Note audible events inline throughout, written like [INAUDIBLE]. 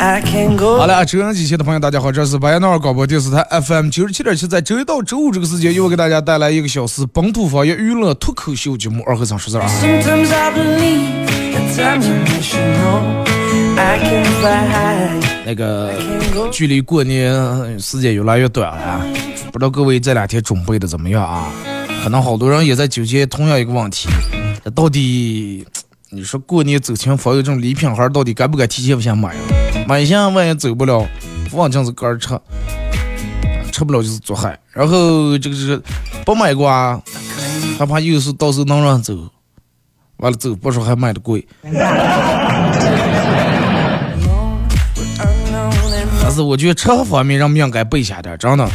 好了，收音机前的朋友，大家好，这是白彦淖尔广播电视台 FM 九十七点七，在周一到周五这个时间，又给大家带来一个小时本土方言娱乐脱口秀节目《二和尚说事儿》啊。那个距离过年时间越来越短了，不知道各位这两天准备的怎么样啊？可能好多人也在纠结同样一个问题，到底。你说过年走亲访友这种礼品盒，到底该不该提前先买？买下万一走不了，放进是干吃，吃不了就是做害。然后这个是不买瓜，害怕又是到时候能让走，完了走不说还卖的贵。[LAUGHS] 但是我觉得吃方面人应该备下点，真的。啊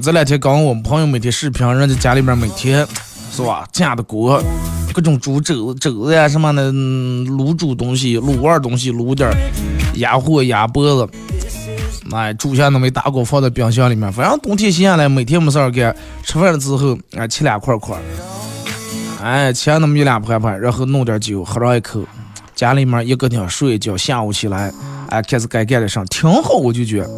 这两天刚我们朋友每天视频，人家家里面每天是吧，架的锅。各种煮肘子、肘子呀什么的，卤煮东西、卤味东西、卤点儿鸭货、鸭脖子，哎，煮下那么一大锅放在冰箱里面。反正冬天闲下来，每天没事儿干，吃饭了之后，哎，切两块块，哎，切那么一两盘盘，然后弄点酒，喝上一口，家里面一个天睡一觉，下午起来，哎，开始该干的事，挺好，我就觉得。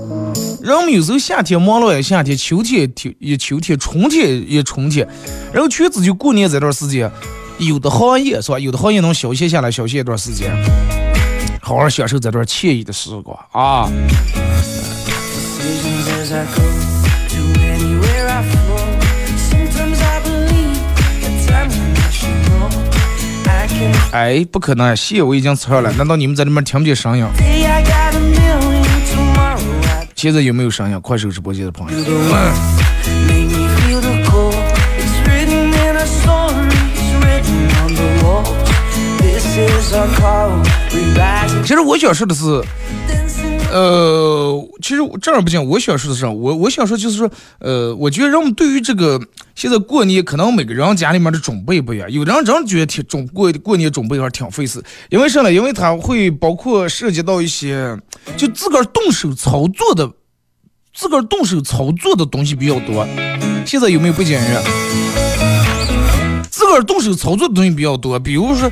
人们有时候夏天忙了也夏天，秋天也秋天，春天也春天，然后全子就过年这段时间。有的行业是吧？有的行业能消歇下来，消歇一段时间，好好享受这段惬意的时光啊！哎，不可能，啊，戏我已经拆了，难道你们在里面听不见声音？现在有没有声音？快手直播间的朋友。其实我想说的是，呃，其实这样不行。我想说的是，我我想说就是说，呃，我觉得人们对于这个现在过年，可能每个人家里面的准备不一样。有的人真觉得挺准过过年准备还挺费事，因为啥呢？因为他会包括涉及到一些就自个儿动手操作的，自个儿动手操作的东西比较多。现在有没有不检阅？动手操作的东西比较多，比如说，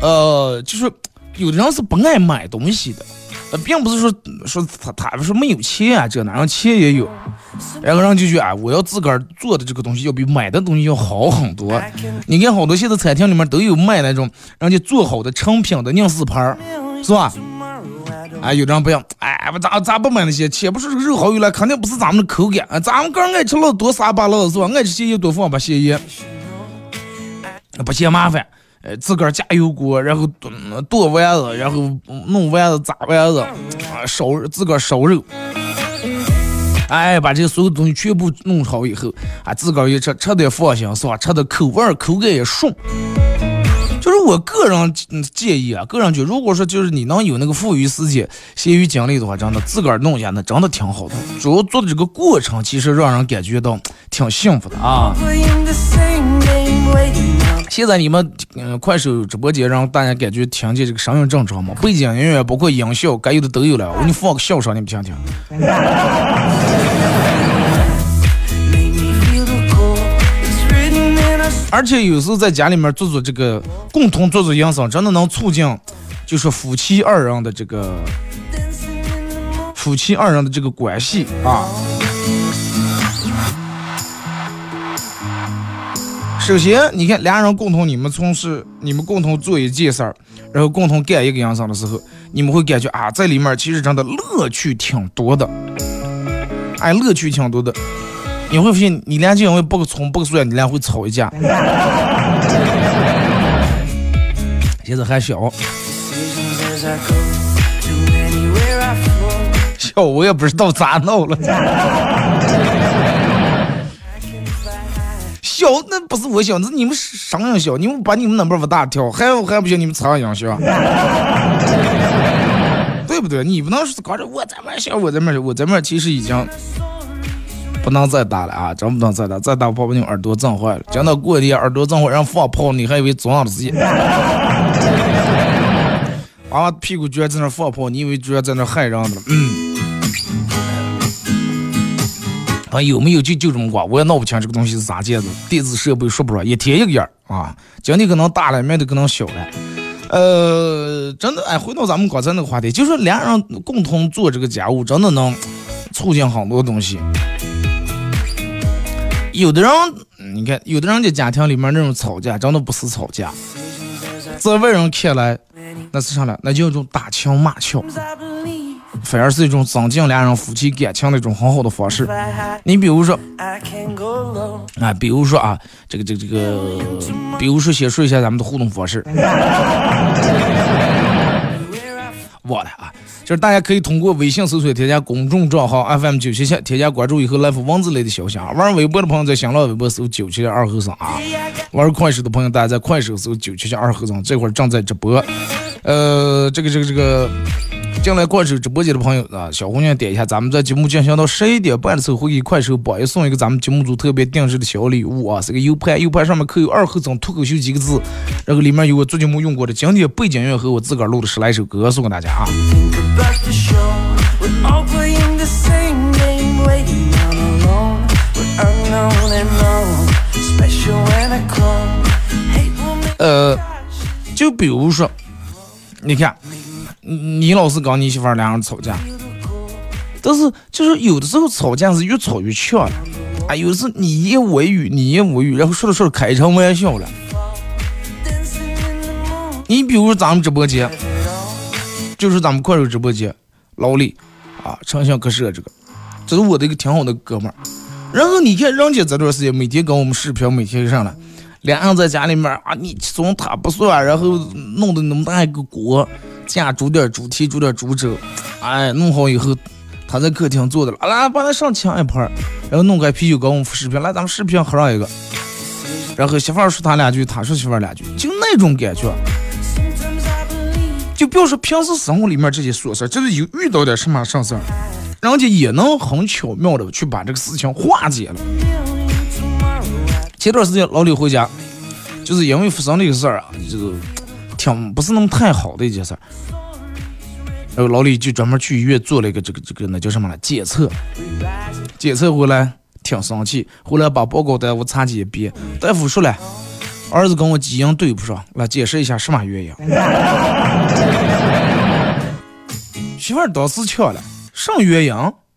呃，就是有的人是不爱买东西的，呃，并不是说说他他说没有钱啊，这哪样钱也有，然后人就觉得啊，我要自个儿做的这个东西要比买的东西要好很多。你看好多现在餐厅里面都有卖那种人家做好的成品的拧死盘，是吧？哎，有的人不要，哎，不咋咋不买那些？且不说这个肉好有了，肯定不是咱们的口感，咱们个人爱吃老多撒把老是吧？爱吃咸盐多放把咸盐。不嫌麻烦，呃，自个儿加油锅，然后剁剁丸子，然后弄丸子、炸丸子，啊，烧自个儿烧肉，哎，把这所有东西全部弄好以后，啊，自个儿一吃，吃的放心是吧？吃的口味口感也顺。就是我个人建议啊，个人觉得，如果说就是你能有那个富余时间、闲余精力的话，真的自个儿弄一下，那真的挺好的。主要做的这个过程，其实让人感觉到挺幸福的啊。现在你们嗯，快手直播间让大家感觉听见这个声音正常吗？背景音乐包括音效，该有的都有了。我给你放个笑声，你们听听。而且有时候在家里面做做这个，共同做做养生，真的能促进，就是夫妻二人的这个夫妻二人的这个关系啊。首先，你看俩人共同你们从事，你们共同做一件事儿，然后共同干一个养生的时候，你们会感觉啊，在里面其实真的乐趣挺多的。哎，乐趣挺多的。你会发现，你俩就因为不个葱、剥个蒜，你俩会吵一架。现在还小，小我也不知道咋闹了。小那不是我小，那你们啥样小？你们把你们那边往大跳，还还不行？你们咋样小？对不对？你不能说搞着我在那小，我在那我在那其实已经不能再打了啊！真不能再打，再大怕把你耳朵震坏了。讲到过年耳朵震坏，让放炮，你还以为装的自己？[LAUGHS] 啊，屁股居然在那放炮，你以为居然在那害人呢？嗯。啊，有没有就就这么挂，我也闹不清这个东西是咋建的。电子设备说不上，一天一个样啊。今天可能大了，明天可能小了。呃，真的，哎，回到咱们刚才那个话题，就是两人共同做这个家务，真的能促进很多东西。有的人，你看，有的人家家庭里面那种吵架，真的不是吵架，在外人看来，那是啥呢？那叫一种打情骂俏。反而是一种增进两人夫妻感情的一种很好的方式。你比如说，啊，比如说啊，这个这个这个，比如说先说一下咱们的互动方式。忘了啊，就是大家可以通过微信搜索添加公众账号 FM 九七七，添加关注以后来发文字类的消息啊。玩微博的朋友在新浪微博搜九七七二和尚啊。玩快手的朋友大家在快手搜九七七二和尚，这会儿正在直播。呃，这个这个这个。进来快手直播间的朋友啊，小红娘点一下，咱们在节目进行到十一点半的时候，会给快手榜一送一个咱们节目组特别定制的小礼物啊，是个 U 盘，U 盘上面刻有“二后生脱口秀”几个字，然后里面有我做节目用过的经典背景音乐和我自个儿录的十来首歌送给大家啊。呃，就比如说，你看。你老是跟你媳妇儿两人吵架，但是就是有的时候吵架是越吵越呛了，啊，有时你一无语，你一无语，然后说着说着开成玩笑了。你比如咱们直播间，就是咱们快手直播间，老李啊，长相可是这个，这是我的一个挺好的哥们儿。然后你看人家这段时间每天跟我们视频，每天上来，两人在家里面啊，你从他不算，然后弄得那么大一个锅。家煮点猪蹄，煮点猪肘，哎，弄好以后，他在客厅坐着了，来，把他上抢一盘，然后弄个啤酒给我们视频，来，咱们视频喝上一个，然后媳妇说他两句，他说媳妇两句，就那种感觉，就表示平时生活里面这些琐事，就是有遇到点什么事儿，人家也能很巧妙的去把这个事情化解了。前段时间老李回家，就是因为发生了一个事儿啊，就是。挺不是那么太好的一件事，然后老李就专门去医院做了一个这个这个那叫什么了检测，检测回来挺生气，后来把报告单我查几遍，大夫说了，儿子跟我基因对不上，来解释一下什么原因。[LAUGHS] 媳妇儿当时呛了，什么原因？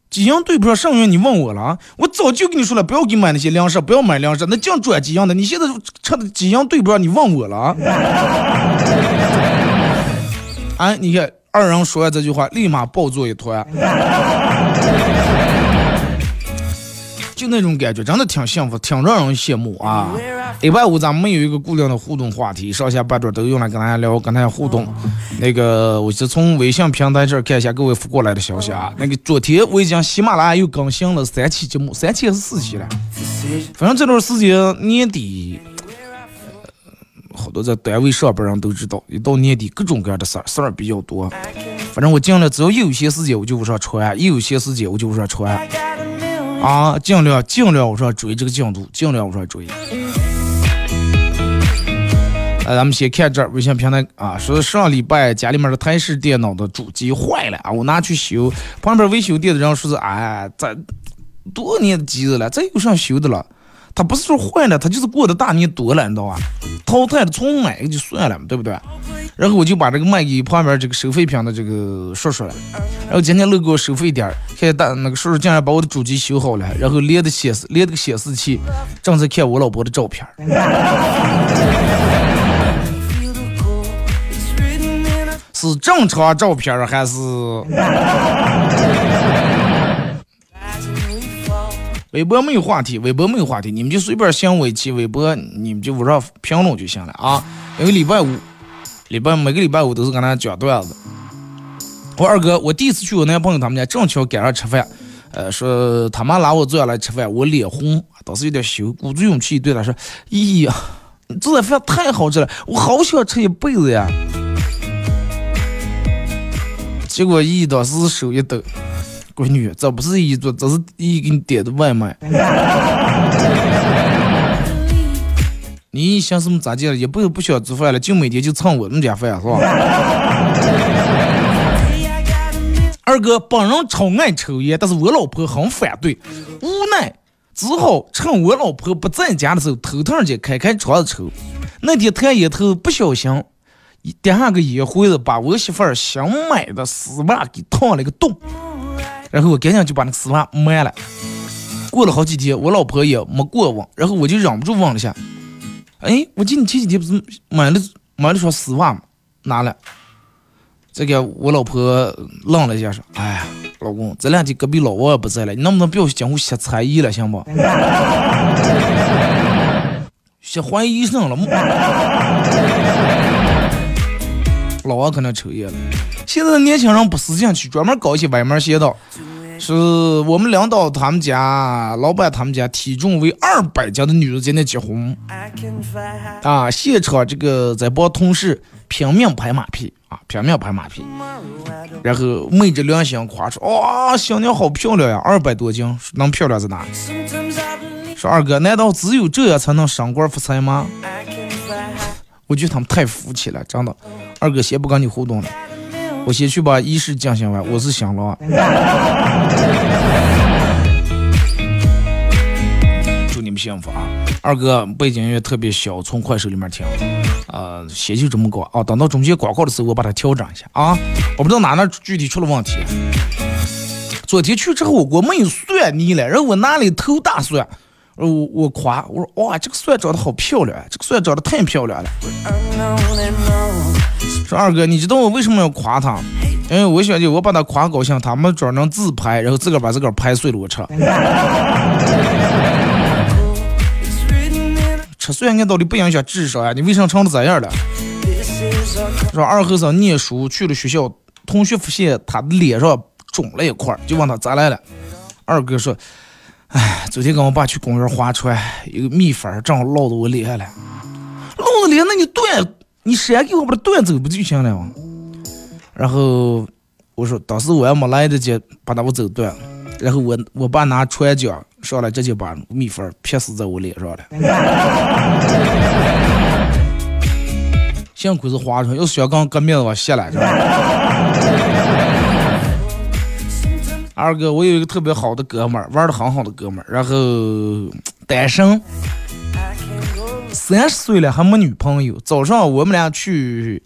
几样对不上，什么原因？你问我了啊？我早就跟你说了，不要给买那些粮食，不要买粮食，那净转几样的。你现在吃的几样对不上，你问我了啊？[LAUGHS] 哎，你看二人说完这句话，立马抱作一团，就那种感觉，真的挺幸福，挺让人羡慕啊！礼拜五咱们有一个固定的互动话题，上下半段都用来跟大家聊，跟大家互动。那个我是从微信平台这儿看一下各位发过来的消息啊。那个昨天我已经喜马拉雅又更新了三期节目，三期还是四期了？反正这段时间年底。好多在单位上班人都知道，一到年底各种各样的事儿，事儿比较多。反正我尽量，只要一有些时间我就往上传，一有些时间我就往上传。啊，尽量尽量往上追这个进度，尽量往上追。来，咱们先看这儿，微信平台啊，说上礼拜家里面的台式电脑的主机坏了啊，我拿去修，旁边维修店的人说是，哎，这多少年的机子了，这有啥修的了？他不是说坏了，他就是过的大年多了，你知道吧？淘汰的重买就算了，对不对？然后我就把这个卖给旁边这个收废品的这个叔叔了。然后今天路过收费点，看见大那个叔叔竟然把我的主机修好了，然后连的显示连这个显示器，正在看我老婆的照片。[LAUGHS] 是正常照片还是？微博没有话题，微博没有话题，你们就随便想尾期微博，你们就往上评论就行了啊。因为礼拜五，礼拜每个礼拜五都是跟他讲段子。我二哥，我第一次去我男朋友他们家，正巧赶上吃饭，呃，说他妈拉我坐下来吃饭，我脸红，当时有点羞，鼓足勇气对他说：“咦呀，做的饭太好吃了，我好想吃一辈子呀。”结果一当时手一抖，闺女，这不是一桌，这是一给你点的外卖。[LAUGHS] 你想什么咋地了？一辈子不想做饭了，就每天就蹭我们家饭是吧？二哥本人超爱抽烟，但是我老婆很反对，无奈只好趁我老婆不在家的时候偷偷的开开窗子抽。那天弹烟头不小心点下个烟灰子，把我媳妇儿新买的丝袜给烫了个洞，然后我赶紧就把那个丝袜卖了。过了好几天，我老婆也没过问，然后我就忍不住问了下：“哎，我记得你前几天不是买了买了双丝袜吗？拿了。”这个我老婆愣了一下，说：“哎呀，老公，这两天隔壁老王也不在了，你能不能不要讲我瞎猜疑了，行不？[LAUGHS] 瞎怀疑上了，老王可能抽烟了。现在的年轻人不思进去，专门搞一些歪门邪道。是我们领导他们家老板他们家体重为二百斤的女人在那结婚，啊，现场这个在帮同事拼命拍马屁。”啊，拼命拍马屁，然后昧着良心夸说：“哇，新娘好漂亮呀，二百多斤，能漂亮在哪？”说二哥，难道只有这样才能升官发财吗？我觉得他们太肤浅了，真的。二哥先不跟你互动了，我先去把仪式进行完。我是新郎。[LAUGHS] 祝你们幸福啊！二哥背景音乐特别小，从快手里面听。呃，先就这么搞啊！等到中间广告的时候，我把它调整一下啊！我不知道哪哪具体出了问题。昨天去吃火锅没有蒜泥了，然后我拿了头大蒜，我我夸我说哇，这个蒜长得好漂亮，这个蒜长得太漂亮了。说二哥，你知道我为什么要夸他？因为我想就我把他夸高兴，他没准能自拍，然后自个儿把自个儿拍碎了我吃。吃蒜俺到底不影响智商呀？你为啥成这样了？说二和尚念书去了学校，同学发现他的脸上肿了一块，就问他咋来了。二哥说：“哎，昨天跟我爸去公园划船，一个蜜蜂正好落到我脸上了。落到脸，那你断，你扇给我把它断走不就行了吗？”然后我说：“当时我也没来得及把它我走断。”然后我我爸拿船桨上来，直接把蜜蜂劈死在我脸上了。幸亏是划船，要是小刚革命的话，谢了。二哥，我有一个特别好的哥们儿，玩的很好的哥们儿，然后单身，三十岁了还没女朋友。早上我们俩去。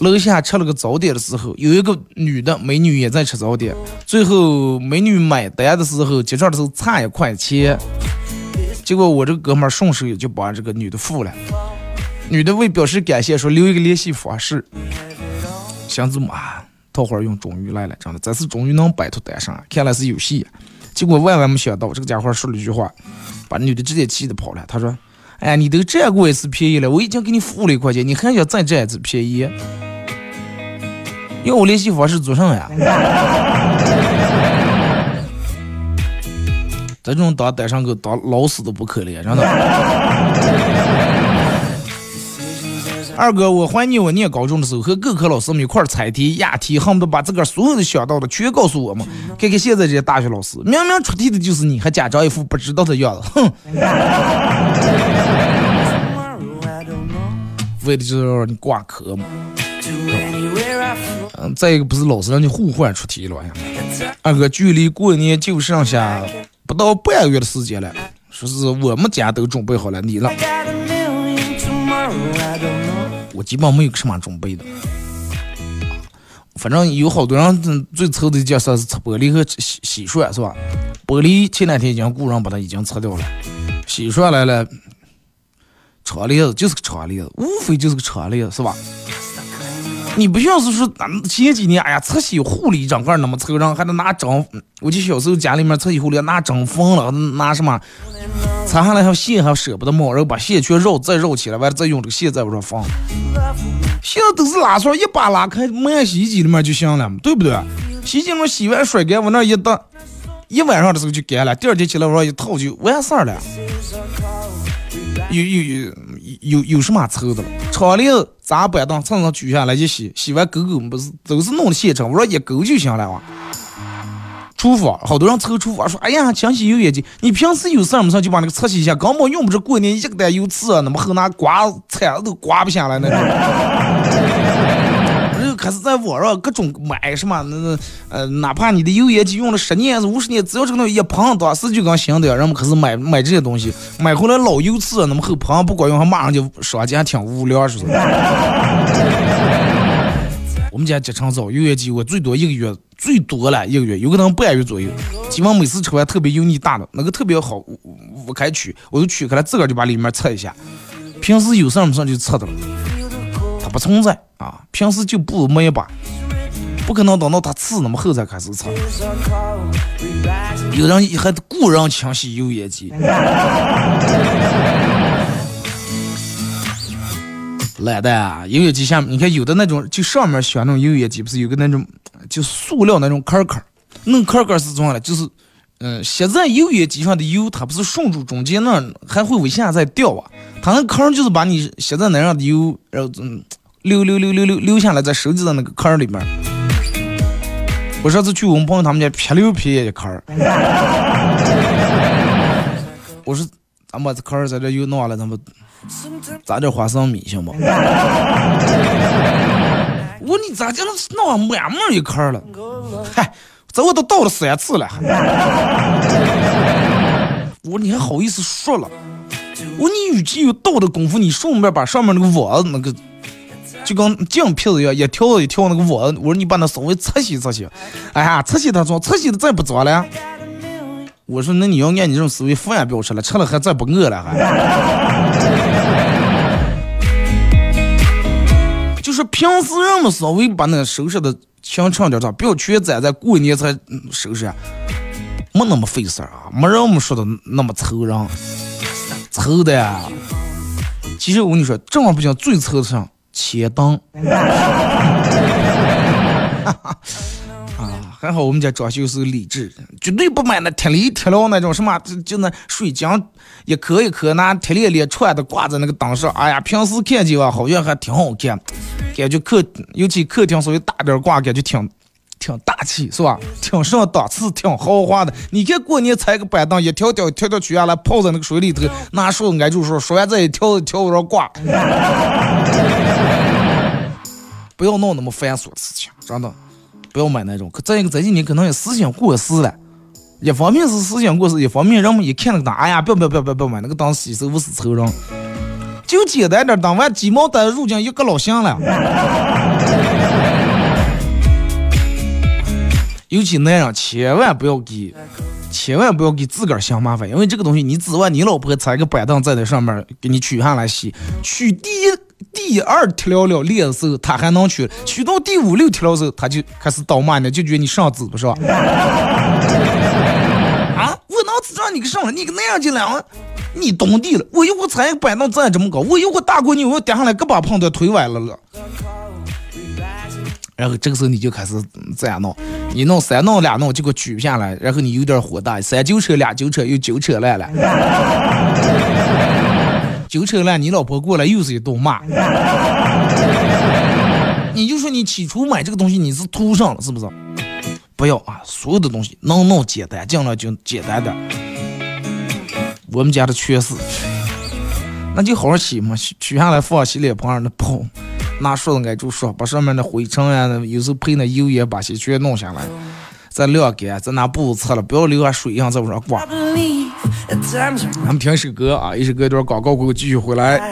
楼下吃了个早点的时候，有一个女的美女也在吃早点。最后美女买单的时候，结账的时候差一块钱，结果我这个哥们儿顺手也就把这个女的付了。女的为表示感谢，说留一个联系方式。想怎么啊？桃花运终于来了，真的，这次终于能摆脱单身，看来是有戏。结果万万没想到，这个家伙说了一句话，把女的直接气的跑了。他说：“哎，你都占过一次便宜了，我已经给你付了一块钱，你还想再占一次便宜？”要我联系方式做什么呀？[LAUGHS] 这种当单身狗当老死都不可怜，真的。[LAUGHS] 二哥，我怀念我念高中的时候和各科老师们一块猜题押题，恨不得把自个儿所有的想到的全告诉我们。看看现在这些大学老师，明明出题的就是你，还假装一副不知道的样子，哼！为的就是让你挂科嘛。嗯，再一个不是老师让你互换出题了呀？二哥，距离过年就剩下不到半个月的时间了，说是我们家都准备好了，你呢？我基本上没有什么准备的，反正有好多人最愁的一件事是擦玻璃和洗洗涮，是吧？玻璃前两天已经雇人把它已经擦掉了，洗涮来了，长链子就是个长链子，无非就是个长链子，是吧？你不像是说前几年，哎呀，擦洗护理整个那么抽人，还得拿针。我记小时候家里面擦洗护理拿针缝了，拿什么擦下来还线还舍不得抹，然后把线圈绕再绕起来，完了再用这个线在往上放。现在都是拉出来一把拉开，满洗衣机里面就行了，对不对？洗衣机里面洗完甩干，往那一搭，一晚上的时候就干了，第二天起来往上一套就完事儿了。有有有有有什么抽的了？窗帘砸板凳，蹭蹭取下来就洗，洗完狗狗不是都是弄的现成，我说一勾就行了哇。厨房好多人抽厨房说，哎呀，清洗油烟机，你平时有事儿没事就把那个擦洗一下，根本用不着过年一个单油刺啊，那么后拿刮铲子都刮不下来那种。开始在网上各种买什么那那呃，哪怕你的油烟机用了十年是、五十年，只要这个东西一碰，当时就跟新的，人们开始买买这些东西，买回来老油渍，那么后碰不管用，还马上就说起还挺无聊，是不是？[LAUGHS] 我们家集成灶油烟机，我最多一个月，最多了一个月，有可能半月左右。基本每次吃完特别油腻大的，那个特别好，我开取，我就取开了，自个儿就把里面测一下。平时有事没事就测的了。不存在啊，平时就不没一把，不可能等到它刺那么厚才开始擦。有人还雇人清洗油烟机，[LAUGHS] 懒得啊！油烟机下面，你看有的那种，就上面选那种油烟机，不是有个那种就塑料那种壳壳，那壳壳是怎样的？就是，嗯，吸在油烟机上的油，它不是顺住中间那还会往下再掉啊？它那坑就是把你吸在那上的油，然后嗯。溜溜溜溜溜溜下来，在手机的那个坑里面。我上次去我们朋友他们家，撇溜撇一坑。我说，咱把这坑在这又弄了，咱们砸点花生米行不？[LAUGHS] 我说你咋就能弄满满一坑了？嗨，这我都倒了三次了。[LAUGHS] 我说你还好意思说了？我说你与其有倒的功夫，你顺便把上面那个网那个。就跟酱皮子一样，一条一条那个网，我说你把那稍微擦洗擦洗，哎呀，擦洗它脏，擦洗的再不脏了。我说那你要按你这种思维，饭也不要吃了，吃了还再不饿了还。就是平时人们稍微把那收拾的清畅点，咋不要全攒在过年才收拾，没那么费事啊，没人们说的那么愁人，愁的呀。其实我跟你说，正儿八经最愁的上。切灯，[LAUGHS] 啊，还好我们家装修是理智，绝对不买那铁里铁料那种什么，就那水晶一颗一颗拿铁链链串的挂在那个灯上。哎呀，平时看见吧，好像还挺好看，感觉客尤其客厅稍微大点挂，感觉挺挺大气，是吧？挺上档次，挺豪华的。你看过年踩个板凳，一条条条条取下来，泡在那个水里头，拿手挨住手，说完再一条一条往上挂。[LAUGHS] 不要弄那么繁琐的事情，真的，不要买那种。可再一个，这几年可能也思想过时了。一方面是思想过时，一方面人们一看那个灯，哎呀，不要不要不要不要买那个灯，洗手不是仇人。就简单点灯，完鸡毛掸入镜一个老乡了。尤其男人千万不要给，千万不要给自个儿想麻烦，因为这个东西你指望你老婆踩个板凳在那上面给你取下来洗，取第一。第二条了了脸的时候，他还能取；取到第五六条的时候，他就开始倒骂你，就觉得你上子不是吧？[LAUGHS] 啊！我脑子让你个上了，你个那样进来啊，你懂地了。我一会踩个板凳站这么高，我一会大过你，我要跌下来，胳膊碰到腿崴了了。然后这个时候你就开始这样弄，你弄三弄两弄，结果取不下来，然后你有点火大，三揪扯俩揪扯又揪扯烂了。纠扯烂，你老婆过来又是一顿骂。你就说你起初买这个东西你是图上了是不是？不要啊，所有的东西能弄简单，尽量就简单点。我们家的全是，那就好好洗嘛，取下来放洗脸盆上那泡，拿刷子挨住刷，把上面的灰尘呀，有时候配那油也把些全弄下来，再晾干，再拿布擦了，不要留下水样在往上挂。咱们听一首歌啊，一首歌一段广告过后继续回来。赵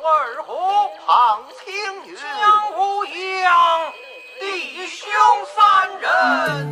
二虎胖青云，江湖扬弟兄三人，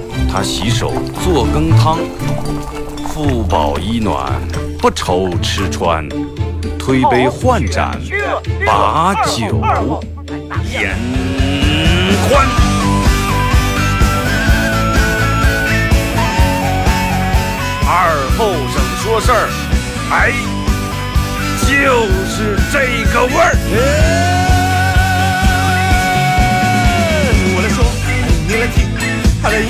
他洗手做羹汤，腹饱衣暖，不愁吃穿，推杯换盏，把酒言欢。二后生说事儿，哎，就是这个味儿。我来说，你来听，他们一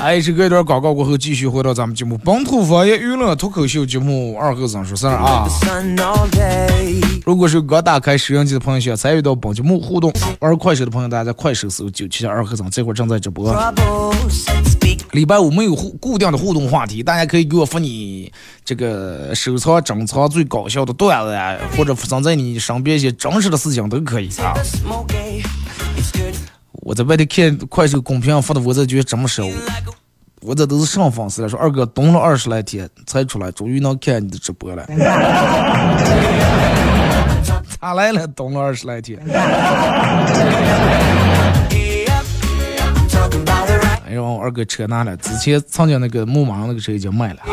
哎，这个一段广告过后，继续回到咱们节目《本土方言娱乐脱口秀》节目二后生说事儿啊。如果是刚打开收音机的朋友，想参与到本节目互动，玩快手的朋友，大家在快手搜九七二和尚，这会儿正在直播。礼拜五没有互固定的互动话题，大家可以给我发你这个收藏珍藏最搞笑的段子呀，或者发生在你身边一些真实的事情都可以啊。我在外头看快手公屏上发的，我这觉得这么少，我这都是上粉丝了，说二哥蹲了二十来天才出来，终于能看你的直播了。[LAUGHS] 咋来了？蹲了二十来天。哎呦，二哥车拿了，之前曾经那个牧马那个车已经卖了啊。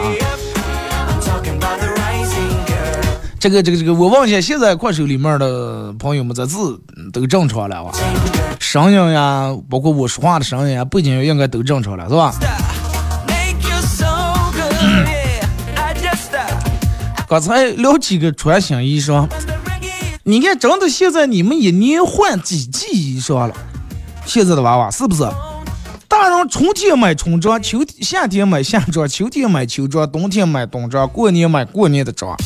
这个这个这个，我问一下，现在快手里面的朋友们这字都正常了哇？声音呀，包括我说话的声音呀，背景音应该都正常了，是吧？刚才聊几个穿新衣裳，你看，真的现在你们一年换几季衣裳了？现在的娃娃是不是？大人春天买春装，秋夏天买夏装，秋天买秋装，冬天买冬装，过年买过年的装。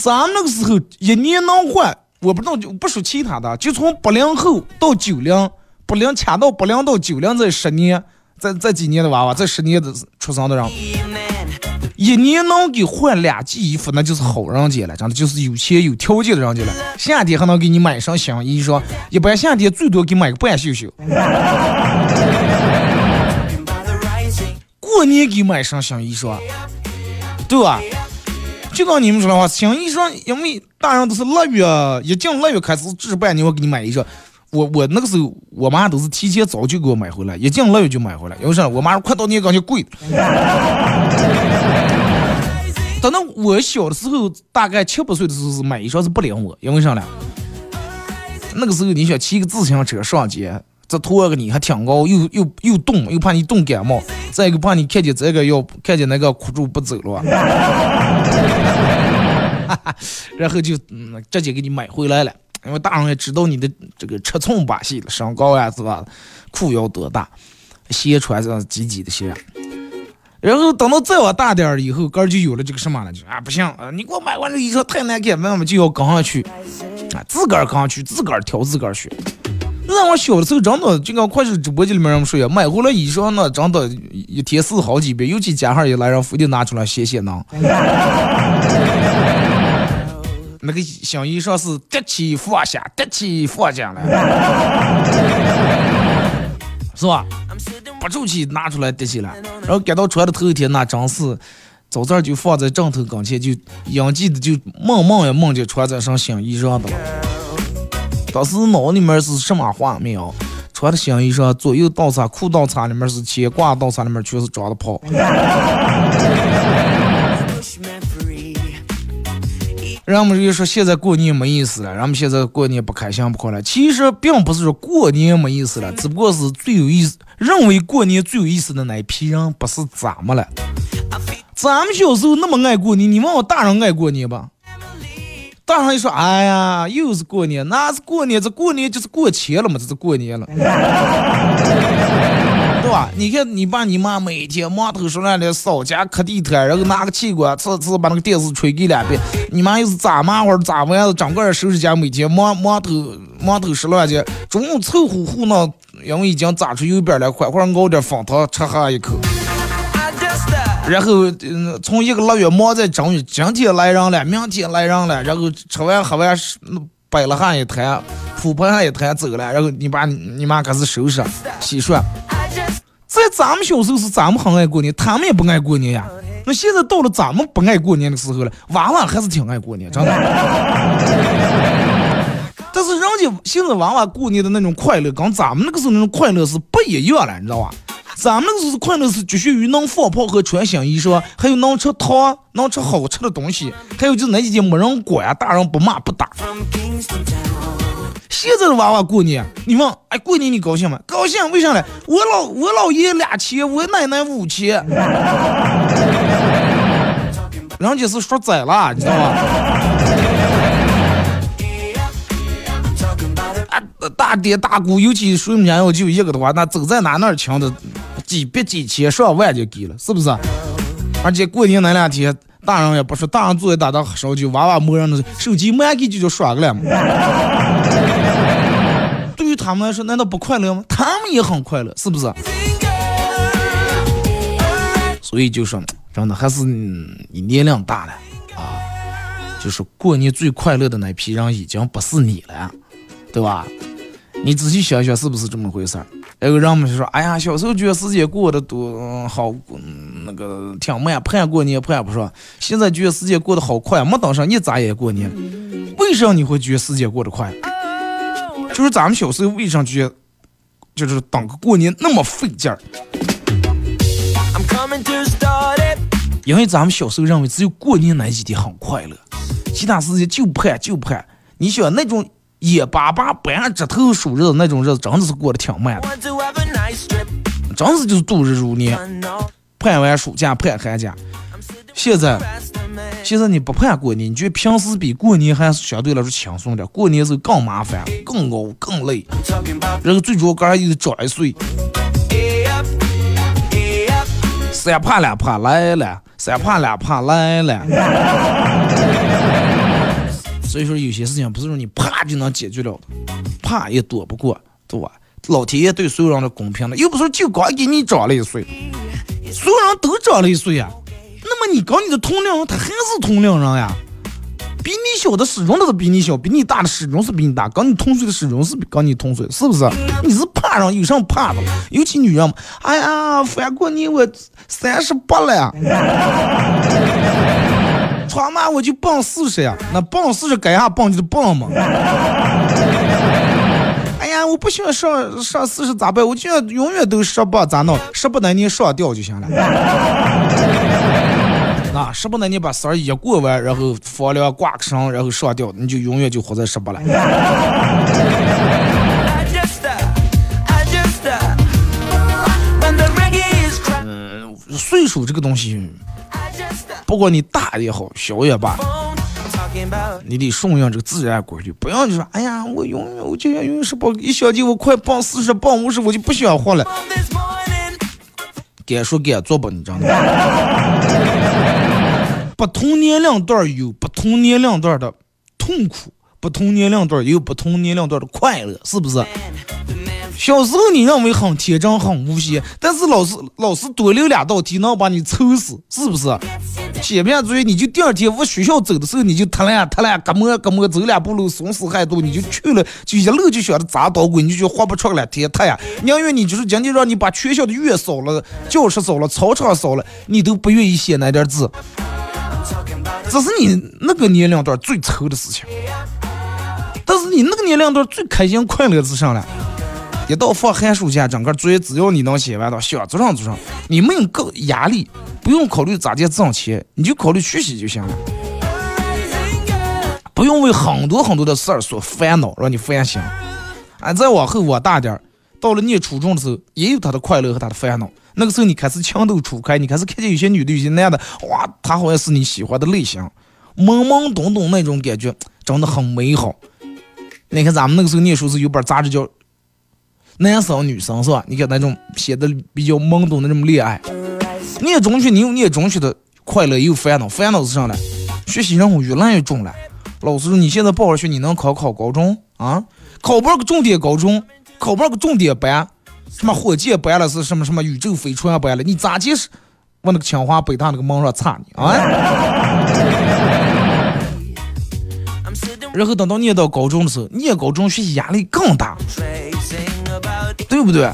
咱们那个时候一年能换，我不知道就不说其他的，就从八零后到九零，八零掐到八零到九零这十年，这这几年的娃娃，这十年的出生的人，一年能给换两季衣服，那就是好人家了，真的就是有钱有条件的人家了。夏天还能给你买上新衣裳，一般夏天最多给买个半袖袖。过年给买上新衣裳，对吧？就跟你们说的话，新衣裳，因为大人都是腊月一进腊月开始置办，你我给你买衣裳。我我那个时候，我妈都是提前早就给我买回来，一进腊月就买回来。因为啥？我妈说快到年感觉贵。等到我小的时候，大概七八岁的时候是买衣裳是不领我，因为啥呢？那个时候你想骑个自行车上街，这拖个你还挺高，又又又冻，又怕你冻感冒，再一个怕你看见这个要看见那个哭住不走了。[LAUGHS] 然后就嗯直接给你买回来了，因为大人也知道你的这个尺寸把戏了，身高呀是吧，裤腰多大，鞋穿上几几的鞋。然后等到再往大点儿以后，哥就有了这个什么了，就啊不行啊，你给我买完这衣裳太难看，妈妈就要跟上去，啊自个儿跟上去，自个儿挑自个儿选。那我小的时候真的就跟快手直播间里面人们说呀，买回来衣裳呢，真的一天试好几遍，尤其家孩一来，人非得拿出来写写呢。[LAUGHS] 那个新衣裳是叠起放下，叠起放下了，是吧？不出去拿出来叠起来，然后赶到穿的头一天，那真是早早就放在枕头跟前，就应记的就梦梦也梦见穿在上新衣裳的了。当时脑里面是什么画面啊？穿的新衣裳，左右倒插，裤倒插里面是钱，褂倒插里面全是装的炮。[LAUGHS] 人们就说现在过年没意思了，人们现在过年不开心不快乐。其实并不是说过年没意思了，只不过是最有意思，认为过年最有意思的那一批人不是咱们了。咱们小时候那么爱过年，你问我大人爱过年吧？大人一说，哎呀，又是过年，那是过年，这过年就是过钱了嘛，这是过年了。[LAUGHS] 对吧？你看你爸你妈每天忙头说来的扫家磕地毯，然后拿个气管呲呲把那个电视吹给两遍。你妈又是咋麻花咋玩子，整个收拾家每天忙忙头忙头十乱的。中午凑乎糊弄，因为已经炸出油边了，快快熬点方糖吃下一口。然后嗯，从一个腊月忙在正月，今天来人了，明天来人了，然后吃完喝完摆了下一摊，铺盘下一摊走了，然后你爸你妈开始收拾洗涮。在咱们小时候是咱们很爱过年，他们也不爱过年呀。那现在到了咱们不爱过年的时候了，娃娃还是挺爱过年，真的。但是人家现在娃娃过年的那种快乐，跟咱们那个时候那种快乐是不一样了，你知道吧？咱们是快乐是局限于能放炮和穿新衣裳，还有能吃糖，能吃好吃的东西，还有就是那几天没人管，大人不骂不打。现在的娃娃过年，你问，哎，过年你高兴吗？高兴，为啥呢？我老我姥爷俩千，我奶奶五千，人家是说宰了，你知道吧？啊，大爹大姑，尤其谁们家要就一个的话，那走在哪哪请的几百几千上万就给了，是不是？而且过年那两天。大人也不说，大人坐在大堂喝烧酒，娃娃摸人的手机没给就就耍个了嘛。[LAUGHS] 对于他们来说，难道不快乐吗？他们也很快乐，是不是？所以就说，真的还是你年龄大了啊，就是过年最快乐的那批人已经不是你了，对吧？你仔细想想，是不是这么回事儿？那个人们就说：“哎呀，小时候觉得时间过得多好，那个挺慢，盼过年盼不上。现在觉得时间过得好快，没等上一眨眼过年。为什么你会觉得时间过得快？就是咱们小时候为啥觉得就是等个过年那么费劲儿？因为咱们小时候认为只有过年那几天很快乐，其他时间就盼就盼。你想那种。”眼巴巴不按指头数日子那种日子，真的是过得挺慢的，真是就是度日如年。盼完暑假，盼寒假。现在，现在你不盼过年，你觉得平时比过年还是相对来说轻松点？过年时候更麻烦，更熬，更累。然后最主要，刚又长一岁，三怕两怕来了，三怕两怕来了。[LAUGHS] 所以说有些事情不是说你啪就能解决了的，啪也躲不过，对吧？老天爷对所有人的公平了，又不是就光给你长了一岁，所有人都长了一岁呀。那么你跟你的同龄人，他还是同龄人呀。比你小的始终都是比你小，比你大的始终是比你大，跟你同岁的始终是跟你同岁，是不是？你是怕人有什么怕的？尤其女人嘛，哎呀，翻过你我三十八了。[LAUGHS] 他妈我就蹦四十呀，那蹦四十干啥蹦就是蹦嘛。我不喜欢上上四十咋办？我就要永远都十八咋弄？十八那年上吊就行了。那 [LAUGHS] 十八那年把生儿一过完，然后房梁挂个绳，然后上吊，你就永远就活在十八了。嗯，岁数这个东西。不管你大也好，小也罢，你得顺应这个自然规律，不要你说，哎呀，我永远我就要永远是不一想起我快奔四十、奔五十，我就不想活了。敢说敢做吧，你知道吗？不同年龄段有不同年龄段的痛苦，不同年龄段有不同年龄段的快乐，是不是？小时候你认为很天真很无邪，但是老师老师多留两道题能把你抽死，是不是？写片作业你就第二天往学校走的时候你就踏烂踏烂，嘎么嘎么走两步路松死海多，你就去了就一路就想着砸捣鬼，你就活不出来天太呀！宁愿你就是今天让你把全校的院扫了，教室扫了，操场扫了，你都不愿意写那点字。这是你那个年龄段最愁的事情，但是你那个年龄段最开心快乐是啥了？一到放寒暑假，整个作业只要你能写完，到想做上做上，你没有够压力，不用考虑咋地挣钱，你就考虑学习就行了。不用为很多很多的事儿所烦恼，让你烦心。啊，再往后我大点儿，到了念初中的时候，也有他的快乐和他的烦恼。那个时候你开始情窦初开，你开始看见有些女的、有些男的，哇，他好像是你喜欢的类型，懵懵懂懂那种感觉，真的很美好。你看咱们那个时候念书时有本杂志叫《男生女生》是吧？你看那种写的比较懵懂的那种恋爱。念中学你有念中学的快乐，也有烦恼。烦恼是啥呢？学习任务越来越重了。老师说你现在不好学，你能考考高中啊？考不上个重点高中，考不上个重点班，什么火箭班了，是什么什么宇宙飞船班了？你咋解释？往那个清华北大那个门上插你啊？[LAUGHS] 然后等到念到高中的时候，念高中学习压力更大，对不对？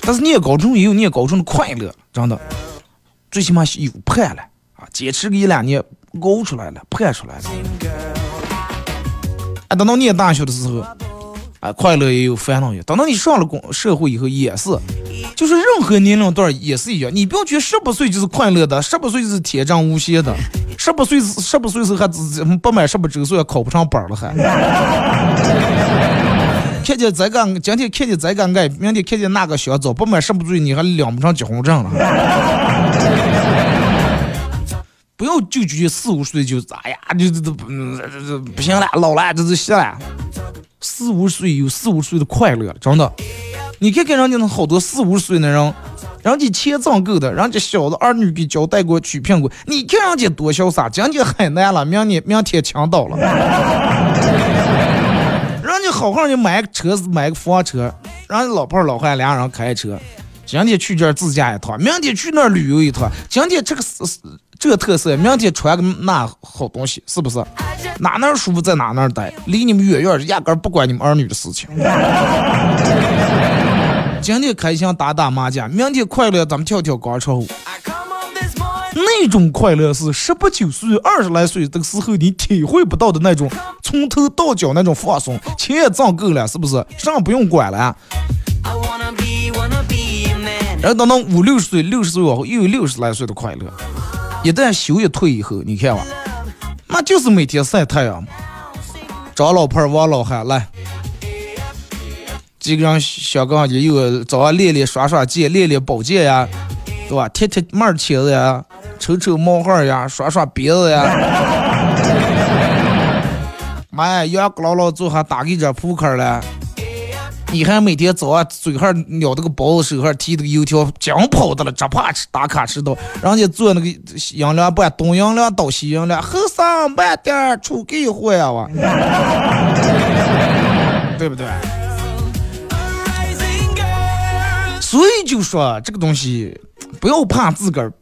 但是念高中也有念高中的快乐，真的，最起码有盼了啊！坚持个一两年，熬出来了，盼出来了。啊，等到念大学的时候，啊，快乐也有，烦恼也。等到你上了工社会以后，也是，就是任何年龄段也是一样。你不要觉得十八岁就是快乐的，十八岁就是天真无邪的，十八岁十八岁时候还不满十八周岁，考不上班了还。看见这个，今天看见这个爱，明天看见那个香皂，不满十八岁你还领不上结婚证了。[LAUGHS] 不要就觉得四五岁就哎呀，就这这不这不行了，老了这这行了。四五岁有四五岁的快乐，真的。你看看人家那好多四五岁的人，人家钱挣够的，人家小的儿女给交代过娶苹果，你看人家多潇洒，今天海南了，明年明天青岛了。好好的买个车子，买个房车，人家老婆老汉俩人开车，今天去这儿自驾一趟，明天去那儿旅游一趟，今天这个是这个特色，明天穿个那好东西，是不是？哪哪舒服在哪哪待，离你们远远的，压根儿不管你们儿女的事情。[LAUGHS] 今天开心打打麻将，明天快乐咱们跳跳广场舞。那种快乐是十八九岁、二十来岁的时候你体会不到的那种，从头到脚那种放松，钱也挣够了，是不是？啥不用管了。然后等到五六十岁、六十岁往后，又有六十来岁的快乐。一旦休一退以后，你看吧，那就是每天晒太阳，找老婆玩老汉来，几个人小刚也有早上练练耍耍剑，练练宝剑呀，对吧？贴贴门签子呀，抽抽冒号呀，耍耍鼻子呀。[LAUGHS] 妈呀，杨哥姥姥坐下打给这扑克了。你还每天早上嘴上咬这个包子，手上提这个油条，讲跑的了，只怕吃打卡迟到。人家做那个饮料办东饮料到西饮料，后生慢点出给坏啊！[LAUGHS] 对不对？所以就说这个东西，不要怕自个儿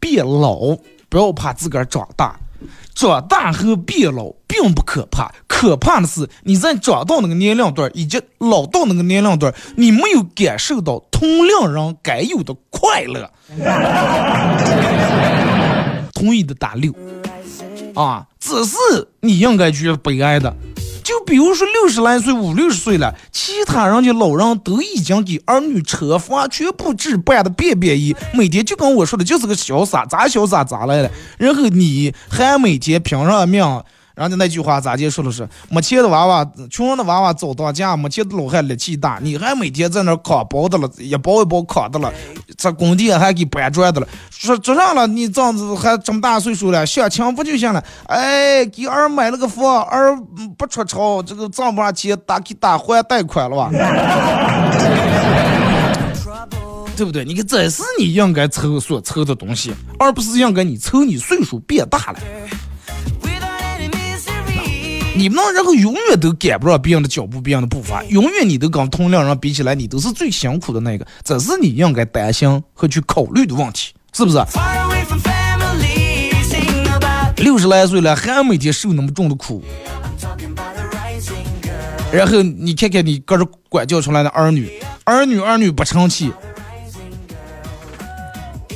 变老，不要怕自个儿长大。长大和变老并不可怕，可怕的是你在长到那个年龄段以及老到那个年龄段，你没有感受到同龄人该有的快乐。同意的打六啊，这是你应该觉得悲哀的。就比如说六十来岁、五六十岁了，其他人家老人都已经给儿女车房全部置办的便便衣，每天就跟我说的就是个潇洒，咋潇洒咋来了。然后你还每天拼上命，人家那句话咋结束的是：没钱的娃娃，穷人的娃娃早当家，没钱的老汉力气大。你还每天在那扛包的了，一包一包扛的了，这工地还给搬砖的了。说做上了，你这样子还这么大岁数了，享清福就行了。哎，给儿买了个房，儿不出超，这个挣不上钱，打给打还贷款了吧？[LAUGHS] 对不对？你看，这是你应该抽所抽的东西，而不是应该你抽你岁数变大了。你不能然后永远都赶不上别人的脚步，别人的步伐，永远你都跟同龄人比起来，你都是最辛苦的那个，这是你应该担心和去考虑的问题，是不是？六十来岁了，还每天受那么重的苦，然后你看看你搁这管教出来的儿女，儿女儿女不成器，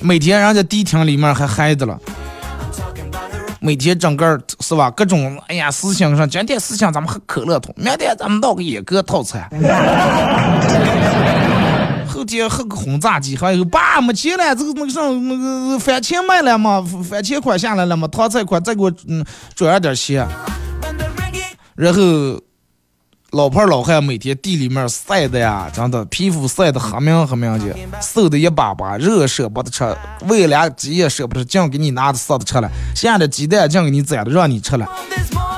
每天人家迪厅里面还嗨的了。每天整个是吧？各种哎呀，思想上，今天思想咱们喝可乐桶，明天咱们弄个野哥套餐。[LAUGHS] 后天喝个轰炸机，还有爸没钱了，这个那个上那个番茄卖了嘛？番茄款下来了嘛汤菜款再给我嗯转点钱。然后老婆老汉每天地里面晒的呀，真的皮肤晒得黑明黑明的，瘦的一把把，肉舍不得吃，喂俩鸡也舍不得，净给你拿的杀的吃了，下的鸡蛋净给你宰的让你吃了。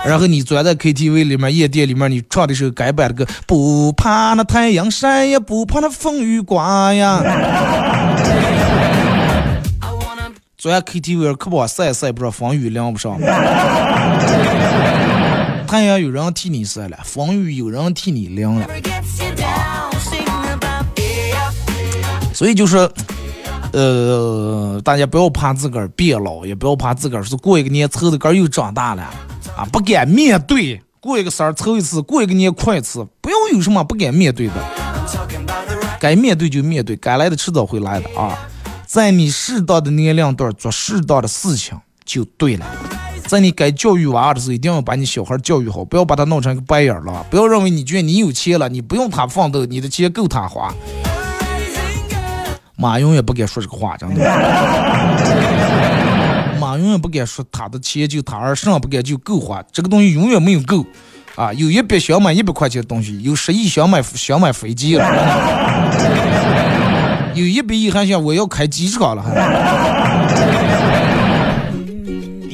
然后你钻在 KTV 里面、夜店里面，你唱的时候改版的歌，不怕那太阳晒也，不怕那风雨刮呀。钻 KTV 可把晒晒不上，风雨淋不上。太阳有人替你晒了，风雨有人替你淋了。所以就是，呃，大家不要怕自个儿变老，也不要怕自个儿是过一个年凑的个儿又长大了。啊，不敢面对，过一个生日凑一次，过一个年快一次，不要有什么不敢面对的，该面对就面对，该来的迟早会来的啊！在你适当的年龄段做适当的事情就对了，在你该教育娃的时候，一定要把你小孩教育好，不要把他弄成个白眼狼，不要认为你觉得你有钱了，你不用他奋斗，你的钱够他花。马云也不敢说这个话，真的。[LAUGHS] 马云也不敢说他的钱就他儿上不敢就够花，这个东西永远没有够啊！有一笔想买一百块钱的东西，有十亿想买想买飞机了，[LAUGHS] 有一百亿还想我要开机场了，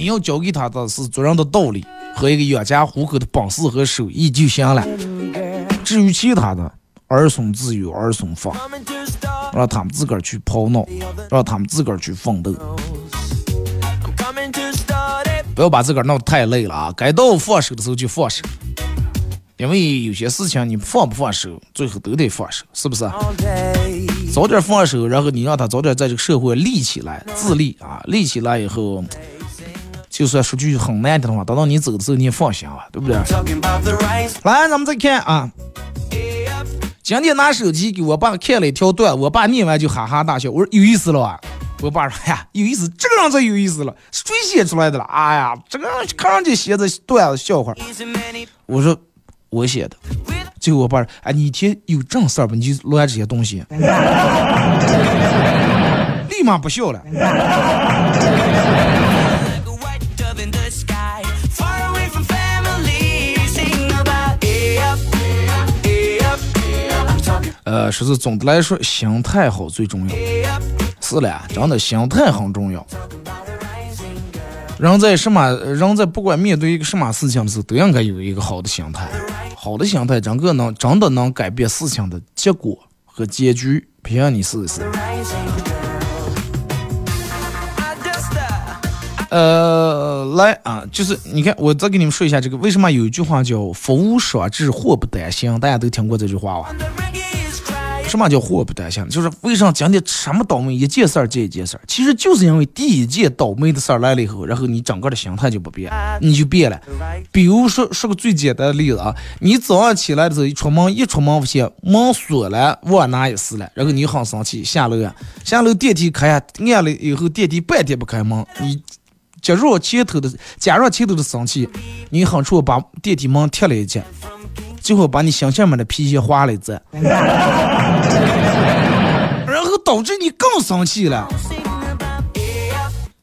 你要教给他的是做人的道理和一个养家糊口的本事和手艺就行了。至于其他的，儿孙自有儿孙福，让他们自个儿去抛脑，让他们自个儿去奋斗。不要把自个儿弄得太累了啊！该到放手的时候就放手，因为有些事情你放不放手，最后都得放手，是不是？早点放手，然后你让他早点在这个社会立起来，自立啊！立起来以后，就算说句很难听的话，等到你走的时候你也放心啊，对不对？来，咱们再看啊，今天拿手机给我爸看了一条段，我爸念完就哈哈大笑，我说有意思了啊？我爸说：“哎呀，有意思，这个人才有意思了，谁写出来的了？哎呀，这个看上去写的段子笑话。”我说：“我写的。”最后我爸说：“哎，你一天有正事儿吧？你就乱这些东西。[LAUGHS] ”立马不笑了。呃，说是总的来说，心态好最重要。是了，真的心态很重要。人在什么，人在不管面对一个什么事情的时候，都应该有一个好的心态。好的心态，整个能真的能改变事情的结果和结局。凭你试一试。呃，来啊，就是你看，我再给你们说一下这个，为什么有一句话叫“福无双至，祸不单行”？大家都听过这句话吧？什么叫祸不单行？就是为啥今天什么倒霉一件事儿接一件事儿，其实就是因为第一件倒霉的事儿来了以后，然后你整个的心态就不变，你就变了。比如说说个最简单的例子啊，你早上起来的时候一出门，一出门发现门锁了，忘拿钥匙了，然后你很生气，下楼啊，下楼电梯开，按了以后电梯半天不开门，你假如前头的，假如前头的生气，你很冲把电梯门踢了一脚。最后把你心下面的皮鞋划了一截，然后导致你更生气了。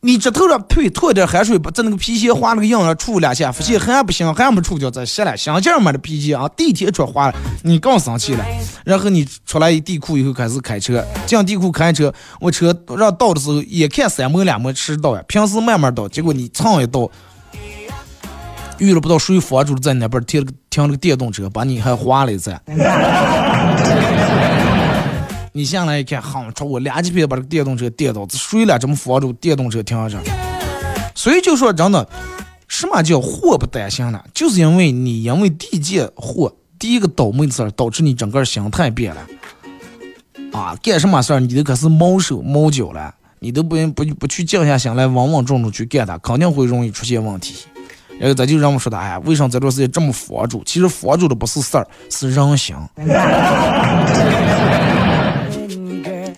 你这头上呸吐点汗水，把在那个皮鞋划了个印上杵两下，发现还不行，还没触掉，再洗了。心下面的皮鞋啊，地铁出划了，你更生气了。然后你出来一地库以后开始开车，进地库开车，我车让倒的时候，眼看三门两门迟到呀，平时慢慢倒，结果你蹭一倒。遇了不到谁佛主在那边停了个停了个电动车，把你还划了一次。[LAUGHS] 你下来一看，哼，朝我两几片把这个电动车电倒，这谁了？这么佛主电动车停上？所以就说真的，什么叫祸不单行呢？就是因为你因为第一件祸，第一个倒霉的事儿，导致你整个心态变了。啊，干什么事儿你都开始毛手毛脚了，你都不不不去静下心来稳稳重重去干它，肯定会容易出现问题。然后咱就让我说的，哎呀，为啥这段时间这么佛住？其实佛住的不是事儿，是人心。[LAUGHS]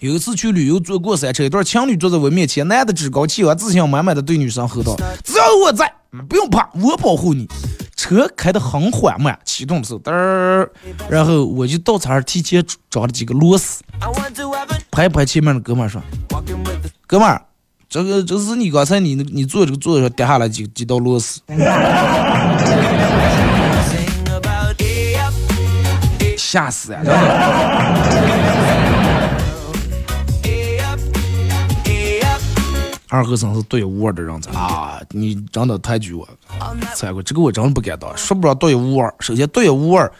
有一次去旅游，坐过山车，一对情侣坐在我面前，男的趾高气扬、自信满满的对女生吼道：“只要我在，不用怕，我保护你。”车开得很缓慢，启动的时候，嘚儿，然后我就到儿提前装了几个螺丝，拍拍前面的哥们儿说：“哥们儿，这个就是你刚才你你坐这个座子上跌下来几几道螺丝。”吓死呀！二和尚是独一无二的人才啊！你真的太绝了，猜过这个我真的不敢当。说不上独一无二，首先独一无二，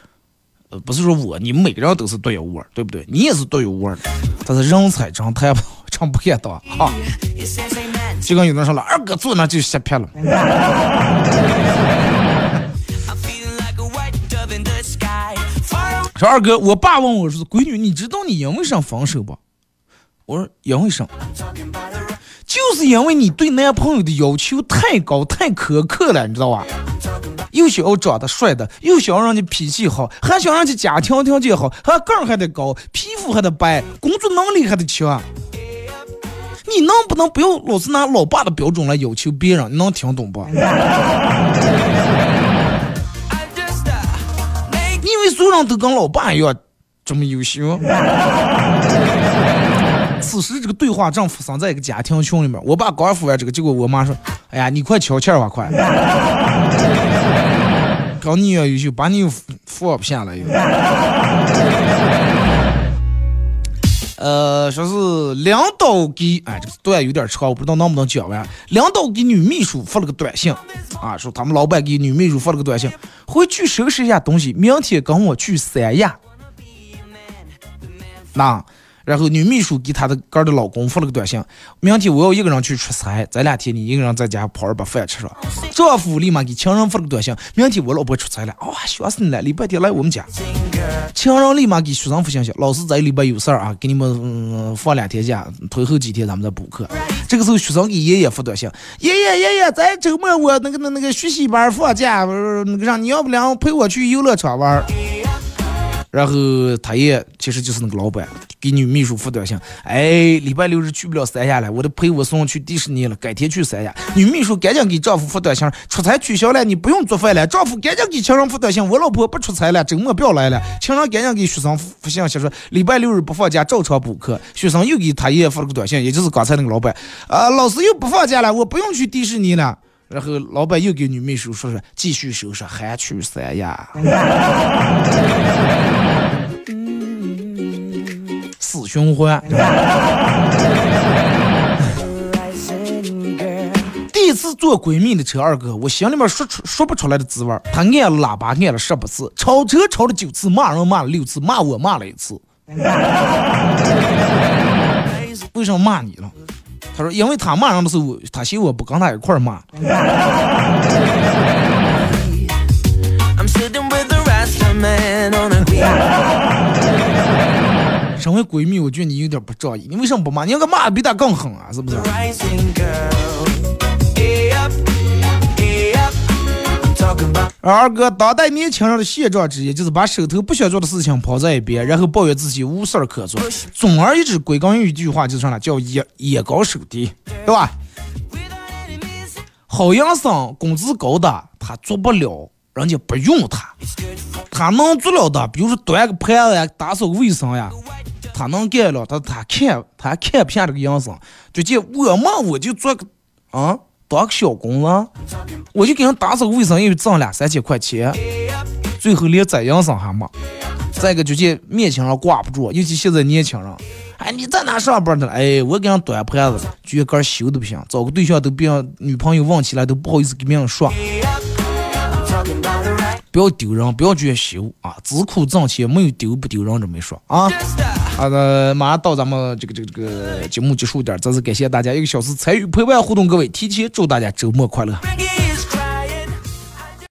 呃，不是说我，你们每个人都是独一无二，对不对？你也是独一无二的，但是人才真太真不敢当哈。就跟有人说了，二哥坐那就瞎撇了。[LAUGHS] 说二哥，我爸问我说：“闺女，你知道你因为啥分手不？”我说：“因为啥？就是因为你对男朋友的要求太高、太苛刻了，你知道吧？又想要长得帅的，又想让你脾气好，还想让你家庭条件好，还个儿还得高，皮肤还得白，工作能力还得强。你能不能不要老是拿老爸的标准来要求别人？你能听懂不？”你以为所有人都跟老爸一样这么优秀。此时这个对话正发生在一个家庭群里面，我爸刚说完这个，结果我妈说：“哎呀，你快悄气儿吧，快！刚你要优秀，把你又放不下了又。”呃，说是领导给，哎，这个段有点长，我不知道能不能讲完。领导给女秘书发了个短信，啊，说他们老板给女秘书发了个短信，回去收拾一下东西，明天跟我去三亚。那。然后女秘书给她的哥的老公发了个短信：明天我要一个人去出差，这两天你一个人在家泡儿把饭吃了。丈夫立马给情人发了个短信：明天我老婆出差了，哇，想死你了！礼拜天来我们家。情人立马给学生发信息：老师这礼拜有事儿啊，给你们嗯放两天假，推后几天咱们再补课。这个时候学生给爷爷发短信：爷爷爷爷，在周末我那个那那个学习班放假，那个让你要不然陪我去游乐场玩。然后他也其实就是那个老板给女秘书发短信，哎，礼拜六日去不了三亚了，我得陪我送去迪士尼了，改天去三亚。女秘书赶紧给丈夫发短信，出差取消了，你不用做饭了。丈夫赶紧给情人发短信，我老婆不出差了，周末不要来了。情人赶紧给学生发信息说，礼拜六日不放假，照常补课。学生又给他爷发了个短信，也就是刚才那个老板，啊，老师又不放假了，我不用去迪士尼了。然后老板又给女秘书说说，继续收拾，还去三亚。死循环。第一次坐闺蜜的车，二哥，我心里面说出说不出来的滋味。她按了喇叭按了十八次，超车超了九次，骂人骂了六次，骂我骂了一次。[LAUGHS] 为什么骂你了？他说：“因为他骂人的时候，他嫌我不跟他一块骂。”身为闺蜜，我觉得你有点不仗义。你为什么不骂？你应该骂的比他更狠啊，是不是？二哥，当代年轻人的现状之一就是把手头不想做的事情抛在一边，然后抱怨自己无事儿可做。总而言之，归根于一句话，就是啥呢？叫眼眼高手低，对吧？好营生工资高的他做不了，人家不用他；他能做了的，比如说端个盘子呀、打扫卫生呀，他能干了，他他看他看不下这个营生，就见我嘛，我就做个啊。当个小工人，我就给人打扫卫生，又挣两三千块钱，最后连宰营生还没。再一个就见面前人挂不住，尤其现在年轻人，哎，你在哪上班的？哎，我给人端盘子，觉得个羞都不行，找个对象都别让女朋友问起来都不好意思跟别人说。不要丢人，不要觉得羞啊！只苦挣钱，没有丢不丢人这么一说啊。好的，马上到咱们这个这个这个节目结束点，再次感谢大家一个小时参与陪伴互动，各位提前祝大家周末快乐。